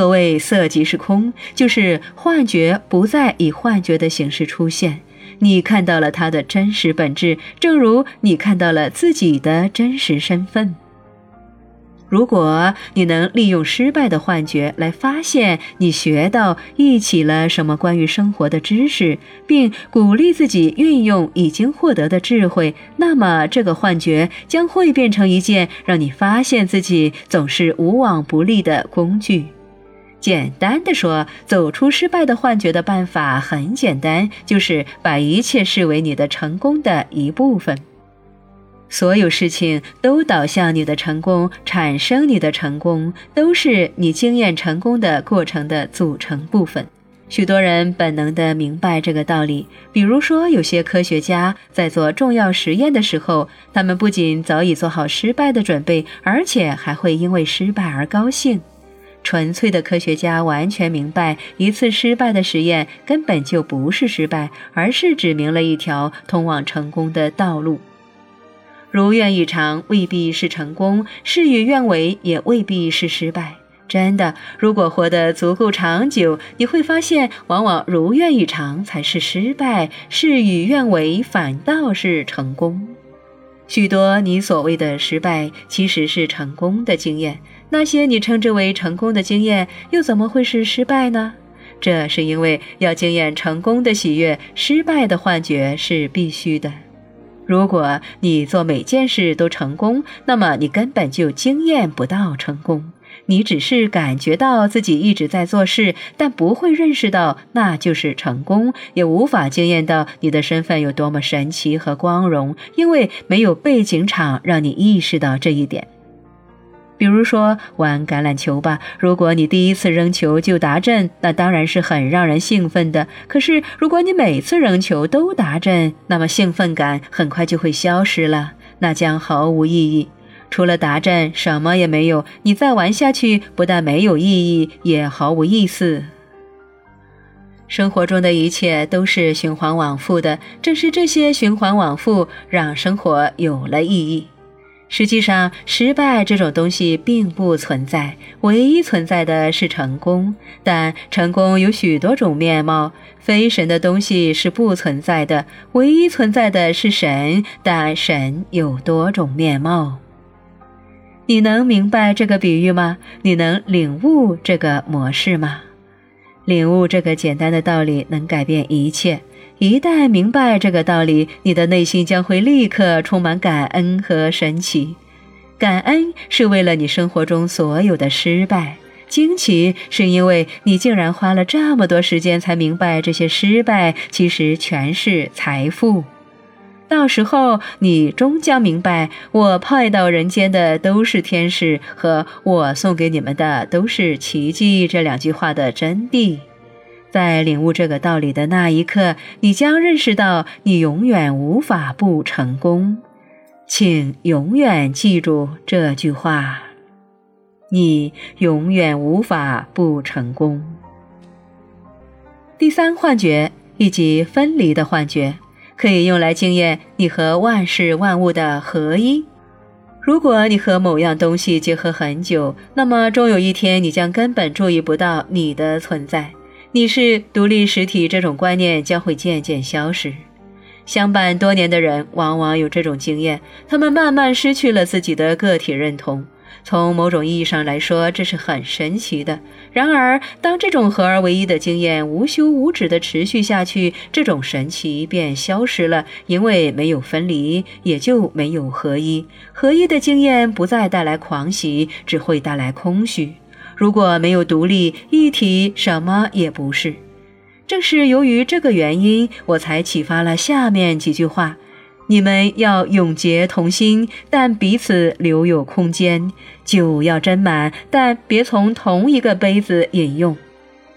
所谓色即是空，就是幻觉不再以幻觉的形式出现，你看到了它的真实本质，正如你看到了自己的真实身份。如果你能利用失败的幻觉来发现你学到、忆起了什么关于生活的知识，并鼓励自己运用已经获得的智慧，那么这个幻觉将会变成一件让你发现自己总是无往不利的工具。简单的说，走出失败的幻觉的办法很简单，就是把一切视为你的成功的一部分。所有事情都导向你的成功，产生你的成功，都是你经验成功的过程的组成部分。许多人本能的明白这个道理。比如说，有些科学家在做重要实验的时候，他们不仅早已做好失败的准备，而且还会因为失败而高兴。纯粹的科学家完全明白，一次失败的实验根本就不是失败，而是指明了一条通往成功的道路。如愿以偿未必是成功，事与愿违也未必是失败。真的，如果活得足够长久，你会发现，往往如愿以偿才是失败，事与愿违反倒是成功。许多你所谓的失败，其实是成功的经验；那些你称之为成功的经验，又怎么会是失败呢？这是因为要经验成功的喜悦，失败的幻觉是必须的。如果你做每件事都成功，那么你根本就经验不到成功。你只是感觉到自己一直在做事，但不会认识到那就是成功，也无法经验到你的身份有多么神奇和光荣，因为没有背景场让你意识到这一点。比如说玩橄榄球吧，如果你第一次扔球就达阵，那当然是很让人兴奋的。可是如果你每次扔球都达阵，那么兴奋感很快就会消失了，那将毫无意义。除了达阵，什么也没有。你再玩下去，不但没有意义，也毫无意思。生活中的一切都是循环往复的，正是这些循环往复，让生活有了意义。实际上，失败这种东西并不存在，唯一存在的是成功。但成功有许多种面貌，非神的东西是不存在的，唯一存在的是神。但神有多种面貌。你能明白这个比喻吗？你能领悟这个模式吗？领悟这个简单的道理，能改变一切。一旦明白这个道理，你的内心将会立刻充满感恩和神奇。感恩是为了你生活中所有的失败，惊奇是因为你竟然花了这么多时间才明白这些失败其实全是财富。到时候你终将明白，我派到人间的都是天使，和我送给你们的都是奇迹这两句话的真谛。在领悟这个道理的那一刻，你将认识到你永远无法不成功。请永远记住这句话：你永远无法不成功。第三幻觉以及分离的幻觉，可以用来经验你和万事万物的合一。如果你和某样东西结合很久，那么终有一天，你将根本注意不到你的存在。你是独立实体，这种观念将会渐渐消失。相伴多年的人往往有这种经验，他们慢慢失去了自己的个体认同。从某种意义上来说，这是很神奇的。然而，当这种合而为一的经验无休无止地持续下去，这种神奇便消失了，因为没有分离，也就没有合一。合一的经验不再带来狂喜，只会带来空虚。如果没有独立一体，什么也不是。正是由于这个原因，我才启发了下面几句话：你们要永结同心，但彼此留有空间；酒要斟满，但别从同一个杯子饮用。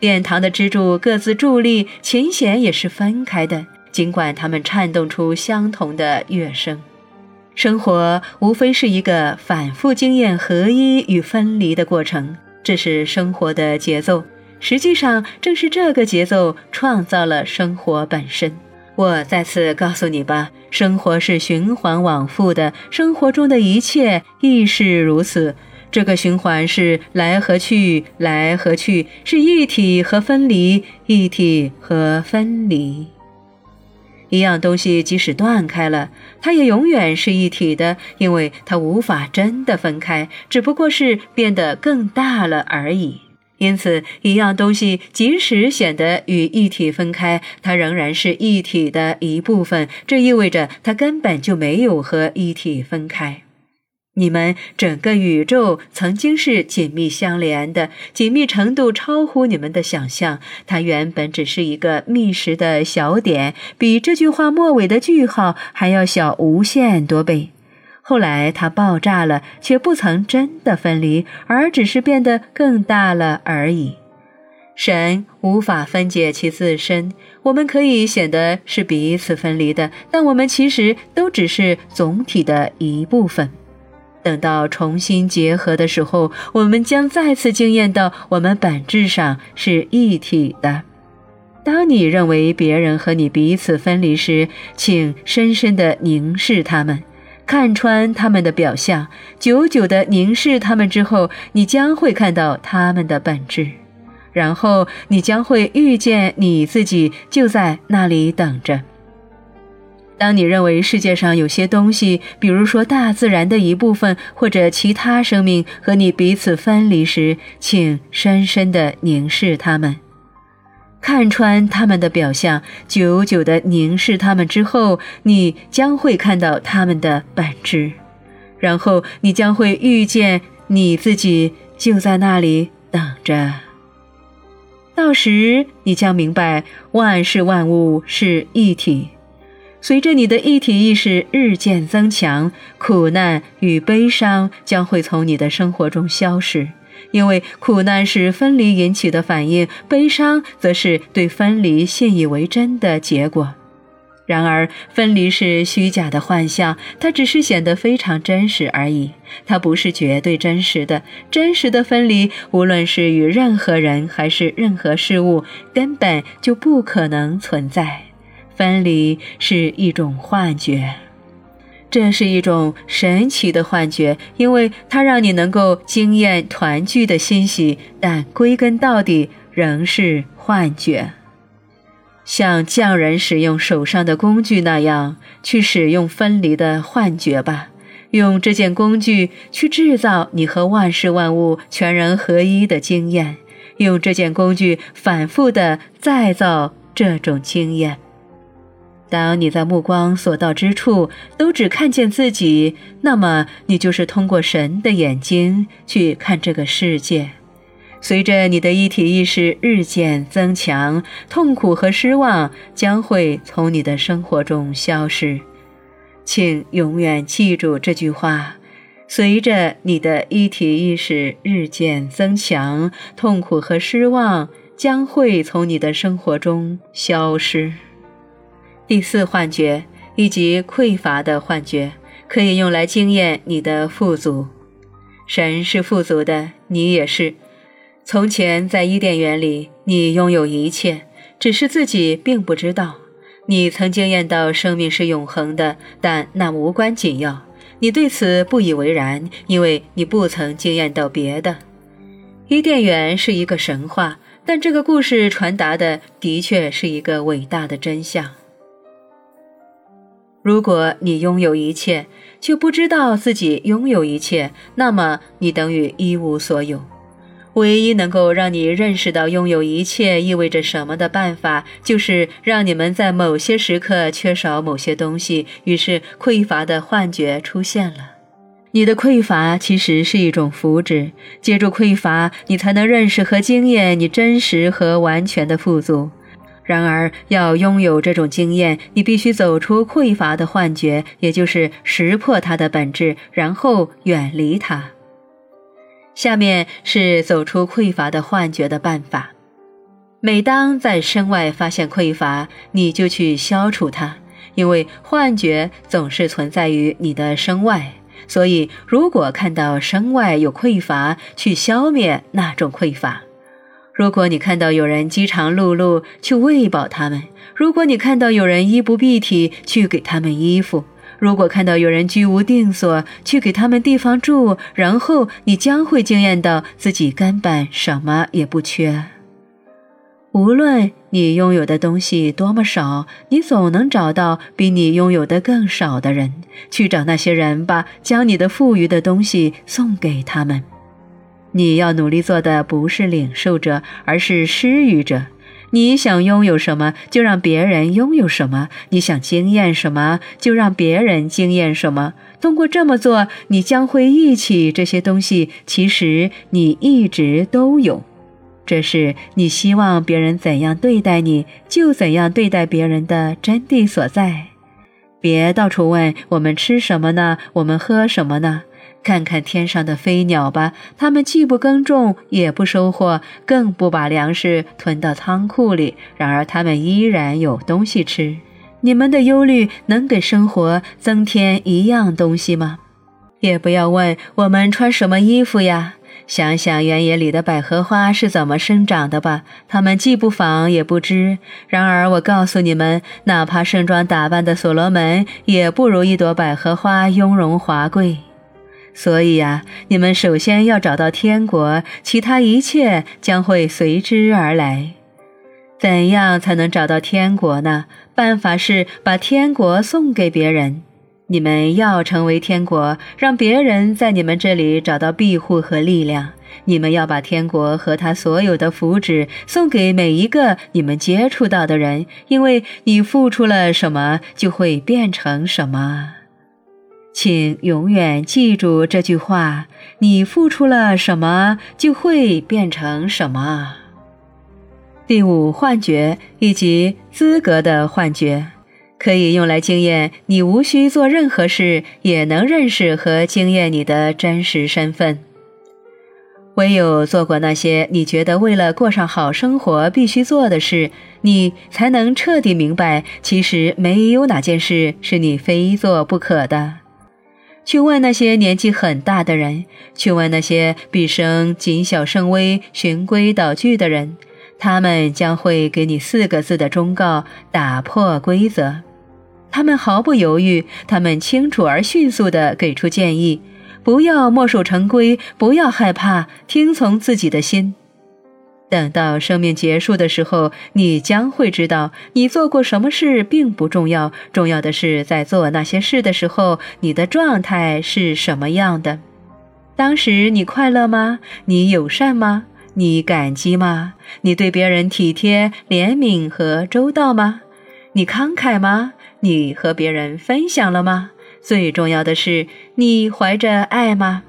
殿堂的支柱各自伫立，琴弦也是分开的，尽管它们颤动出相同的乐声。生活无非是一个反复经验合一与分离的过程。这是生活的节奏，实际上正是这个节奏创造了生活本身。我再次告诉你吧，生活是循环往复的，生活中的一切亦是如此。这个循环是来和去，来和去，是一体和分离，一体和分离。一样东西即使断开了，它也永远是一体的，因为它无法真的分开，只不过是变得更大了而已。因此，一样东西即使显得与一体分开，它仍然是一体的一部分。这意味着它根本就没有和一体分开。你们整个宇宙曾经是紧密相连的，紧密程度超乎你们的想象。它原本只是一个密实的小点，比这句话末尾的句号还要小无限多倍。后来它爆炸了，却不曾真的分离，而只是变得更大了而已。神无法分解其自身，我们可以显得是彼此分离的，但我们其实都只是总体的一部分。等到重新结合的时候，我们将再次惊艳到我们本质上是一体的。当你认为别人和你彼此分离时，请深深地凝视他们，看穿他们的表象，久久地凝视他们之后，你将会看到他们的本质，然后你将会遇见你自己就在那里等着。当你认为世界上有些东西，比如说大自然的一部分或者其他生命和你彼此分离时，请深深地凝视它们，看穿它们的表象，久久地凝视它们之后，你将会看到它们的本质，然后你将会遇见你自己就在那里等着。到时你将明白，万事万物是一体。随着你的一体意识日渐增强，苦难与悲伤将会从你的生活中消失，因为苦难是分离引起的反应，悲伤则是对分离信以为真的结果。然而，分离是虚假的幻象，它只是显得非常真实而已，它不是绝对真实的。真实的分离，无论是与任何人还是任何事物，根本就不可能存在。分离是一种幻觉，这是一种神奇的幻觉，因为它让你能够惊艳团聚的欣喜，但归根到底仍是幻觉。像匠人使用手上的工具那样去使用分离的幻觉吧，用这件工具去制造你和万事万物全然合一的经验，用这件工具反复的再造这种经验。当你在目光所到之处都只看见自己，那么你就是通过神的眼睛去看这个世界。随着你的一体意识日渐增强，痛苦和失望将会从你的生活中消失。请永远记住这句话：随着你的一体意识日渐增强，痛苦和失望将会从你的生活中消失。第四幻觉以及匮乏的幻觉，可以用来惊艳你的富足。神是富足的，你也是。从前在伊甸园里，你拥有一切，只是自己并不知道。你曾惊艳到生命是永恒的，但那无关紧要。你对此不以为然，因为你不曾惊艳到别的。伊甸园是一个神话，但这个故事传达的的确是一个伟大的真相。如果你拥有一切，却不知道自己拥有一切，那么你等于一无所有。唯一能够让你认识到拥有一切意味着什么的办法，就是让你们在某些时刻缺少某些东西，于是匮乏的幻觉出现了。你的匮乏其实是一种福祉，借助匮乏，你才能认识和经验你真实和完全的富足。然而，要拥有这种经验，你必须走出匮乏的幻觉，也就是识破它的本质，然后远离它。下面是走出匮乏的幻觉的办法：每当在身外发现匮乏，你就去消除它，因为幻觉总是存在于你的身外。所以，如果看到身外有匮乏，去消灭那种匮乏。如果你看到有人饥肠辘辘，去喂饱他们；如果你看到有人衣不蔽体，去给他们衣服；如果看到有人居无定所，去给他们地方住，然后你将会惊艳到自己根本什么也不缺。无论你拥有的东西多么少，你总能找到比你拥有的更少的人，去找那些人吧，将你的富余的东西送给他们。你要努力做的不是领受者，而是施予者。你想拥有什么，就让别人拥有什么；你想经验什么，就让别人经验什么。通过这么做，你将会忆起这些东西。其实你一直都有，这是你希望别人怎样对待你，就怎样对待别人的真谛所在。别到处问我们吃什么呢？我们喝什么呢？看看天上的飞鸟吧，它们既不耕种，也不收获，更不把粮食囤到仓库里。然而，它们依然有东西吃。你们的忧虑能给生活增添一样东西吗？也不要问我们穿什么衣服呀。想想原野里的百合花是怎么生长的吧，它们既不纺也不织。然而，我告诉你们，哪怕盛装打扮的所罗门，也不如一朵百合花雍容华贵。所以呀，你们首先要找到天国，其他一切将会随之而来。怎样才能找到天国呢？办法是把天国送给别人。你们要成为天国，让别人在你们这里找到庇护和力量。你们要把天国和他所有的福祉送给每一个你们接触到的人，因为你付出了什么，就会变成什么。请永远记住这句话：你付出了什么，就会变成什么。第五，幻觉以及资格的幻觉，可以用来经验你无需做任何事也能认识和经验你的真实身份。唯有做过那些你觉得为了过上好生活必须做的事，你才能彻底明白，其实没有哪件事是你非做不可的。去问那些年纪很大的人，去问那些毕生谨小慎微、循规蹈矩的人，他们将会给你四个字的忠告：打破规则。他们毫不犹豫，他们清楚而迅速地给出建议：不要墨守成规，不要害怕，听从自己的心。等到生命结束的时候，你将会知道，你做过什么事并不重要，重要的是在做那些事的时候，你的状态是什么样的。当时你快乐吗？你友善吗？你感激吗？你对别人体贴、怜悯和周到吗？你慷慨吗？你和别人分享了吗？最重要的是，你怀着爱吗？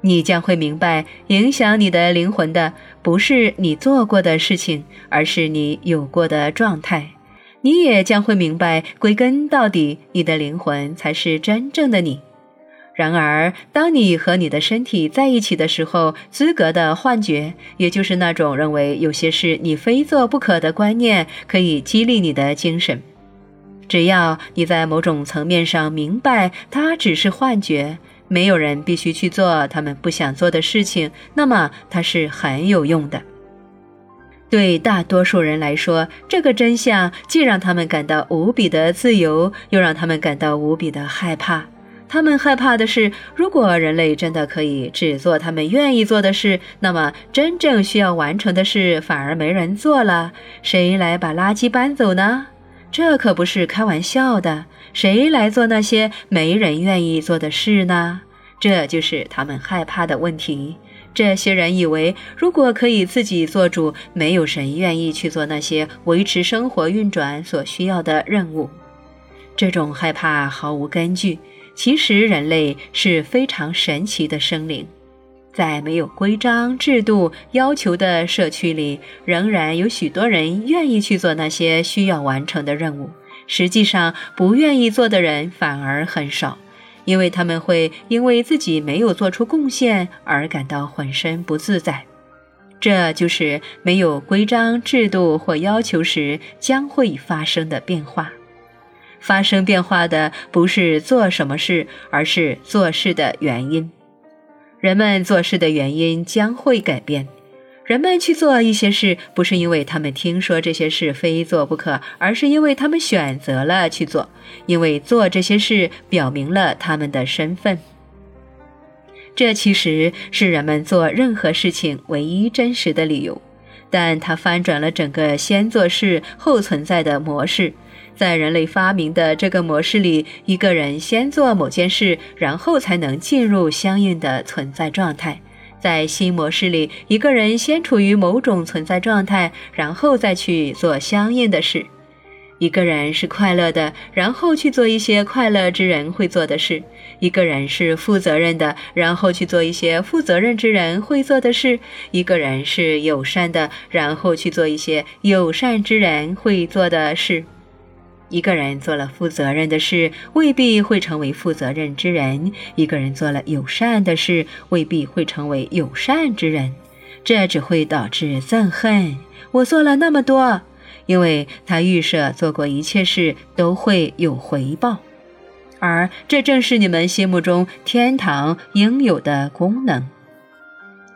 你将会明白，影响你的灵魂的不是你做过的事情，而是你有过的状态。你也将会明白，归根到底，你的灵魂才是真正的你。然而，当你和你的身体在一起的时候，资格的幻觉，也就是那种认为有些事你非做不可的观念，可以激励你的精神。只要你在某种层面上明白，它只是幻觉。没有人必须去做他们不想做的事情，那么它是很有用的。对大多数人来说，这个真相既让他们感到无比的自由，又让他们感到无比的害怕。他们害怕的是，如果人类真的可以只做他们愿意做的事，那么真正需要完成的事反而没人做了。谁来把垃圾搬走呢？这可不是开玩笑的。谁来做那些没人愿意做的事呢？这就是他们害怕的问题。这些人以为，如果可以自己做主，没有谁愿意去做那些维持生活运转所需要的任务。这种害怕毫无根据。其实，人类是非常神奇的生灵，在没有规章制度要求的社区里，仍然有许多人愿意去做那些需要完成的任务。实际上，不愿意做的人反而很少，因为他们会因为自己没有做出贡献而感到浑身不自在。这就是没有规章制度或要求时将会发生的变化。发生变化的不是做什么事，而是做事的原因。人们做事的原因将会改变。人们去做一些事，不是因为他们听说这些事非做不可，而是因为他们选择了去做，因为做这些事表明了他们的身份。这其实是人们做任何事情唯一真实的理由，但它翻转了整个先做事后存在的模式。在人类发明的这个模式里，一个人先做某件事，然后才能进入相应的存在状态。在新模式里，一个人先处于某种存在状态，然后再去做相应的事。一个人是快乐的，然后去做一些快乐之人会做的事；一个人是负责任的，然后去做一些负责任之人会做的事；一个人是友善的，然后去做一些友善之人会做的事。一个人做了负责任的事，未必会成为负责任之人；一个人做了友善的事，未必会成为友善之人。这只会导致憎恨。我做了那么多，因为他预设做过一切事都会有回报，而这正是你们心目中天堂应有的功能。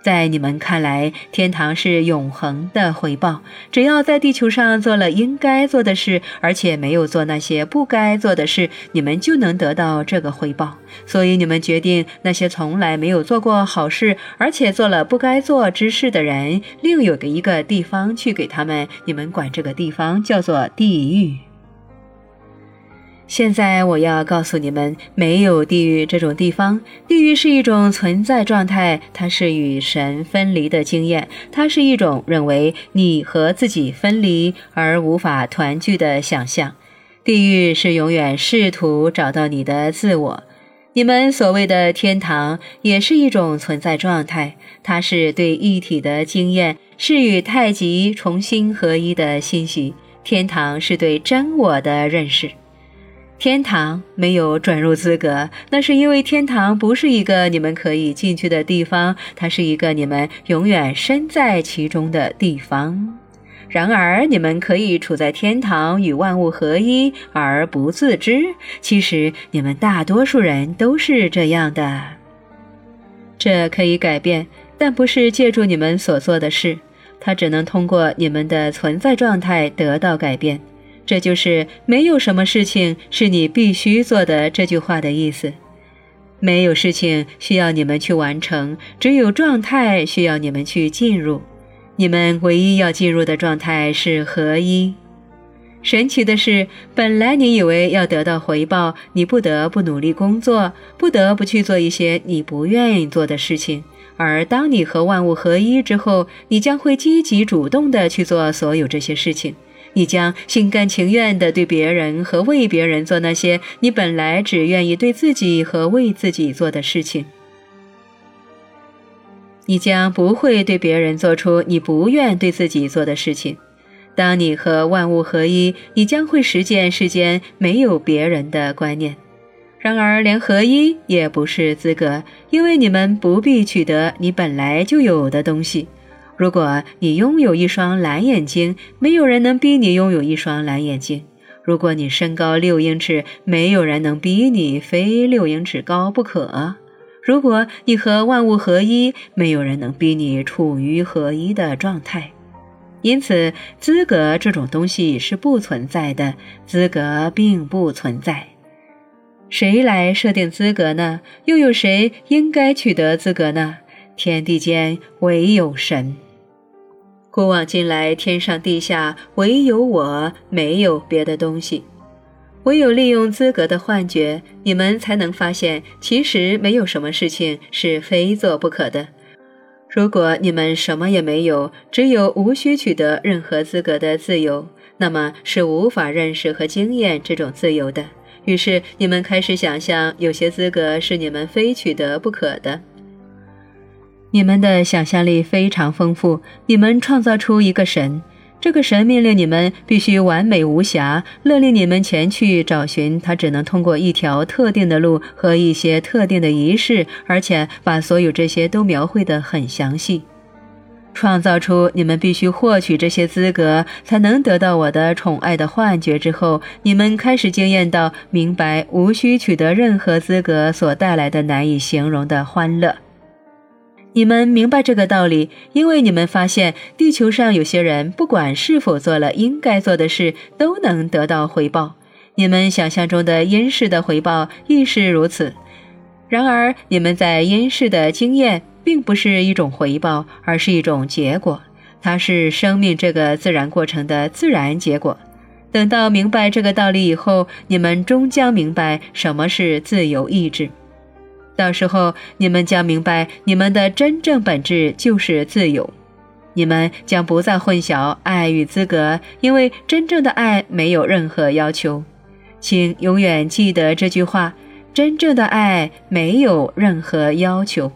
在你们看来，天堂是永恒的回报。只要在地球上做了应该做的事，而且没有做那些不该做的事，你们就能得到这个回报。所以，你们决定那些从来没有做过好事，而且做了不该做之事的人，另有个一个地方去给他们。你们管这个地方叫做地狱。现在我要告诉你们，没有地狱这种地方。地狱是一种存在状态，它是与神分离的经验，它是一种认为你和自己分离而无法团聚的想象。地狱是永远试图找到你的自我。你们所谓的天堂也是一种存在状态，它是对一体的经验，是与太极重新合一的信息。天堂是对真我的认识。天堂没有转入资格，那是因为天堂不是一个你们可以进去的地方，它是一个你们永远身在其中的地方。然而，你们可以处在天堂与万物合一而不自知。其实，你们大多数人都是这样的。这可以改变，但不是借助你们所做的事，它只能通过你们的存在状态得到改变。这就是没有什么事情是你必须做的这句话的意思。没有事情需要你们去完成，只有状态需要你们去进入。你们唯一要进入的状态是合一。神奇的是，本来你以为要得到回报，你不得不努力工作，不得不去做一些你不愿意做的事情。而当你和万物合一之后，你将会积极主动地去做所有这些事情。你将心甘情愿地对别人和为别人做那些你本来只愿意对自己和为自己做的事情。你将不会对别人做出你不愿对自己做的事情。当你和万物合一，你将会实践世间没有别人的观念。然而，连合一也不是资格，因为你们不必取得你本来就有的东西。如果你拥有一双蓝眼睛，没有人能逼你拥有一双蓝眼睛；如果你身高六英尺，没有人能逼你非六英尺高不可；如果你和万物合一，没有人能逼你处于合一的状态。因此，资格这种东西是不存在的，资格并不存在。谁来设定资格呢？又有谁应该取得资格呢？天地间唯有神。古往今来，天上地下唯有我，没有别的东西。唯有利用资格的幻觉，你们才能发现，其实没有什么事情是非做不可的。如果你们什么也没有，只有无需取得任何资格的自由，那么是无法认识和经验这种自由的。于是，你们开始想象，有些资格是你们非取得不可的。你们的想象力非常丰富，你们创造出一个神，这个神命令你们必须完美无瑕，勒令你们前去找寻他，只能通过一条特定的路和一些特定的仪式，而且把所有这些都描绘得很详细。创造出你们必须获取这些资格才能得到我的宠爱的幻觉之后，你们开始惊艳到明白无需取得任何资格所带来的难以形容的欢乐。你们明白这个道理，因为你们发现地球上有些人不管是否做了应该做的事，都能得到回报。你们想象中的阴世的回报亦是如此。然而，你们在阴世的经验并不是一种回报，而是一种结果，它是生命这个自然过程的自然结果。等到明白这个道理以后，你们终将明白什么是自由意志。到时候，你们将明白，你们的真正本质就是自由。你们将不再混淆爱与资格，因为真正的爱没有任何要求。请永远记得这句话：真正的爱没有任何要求。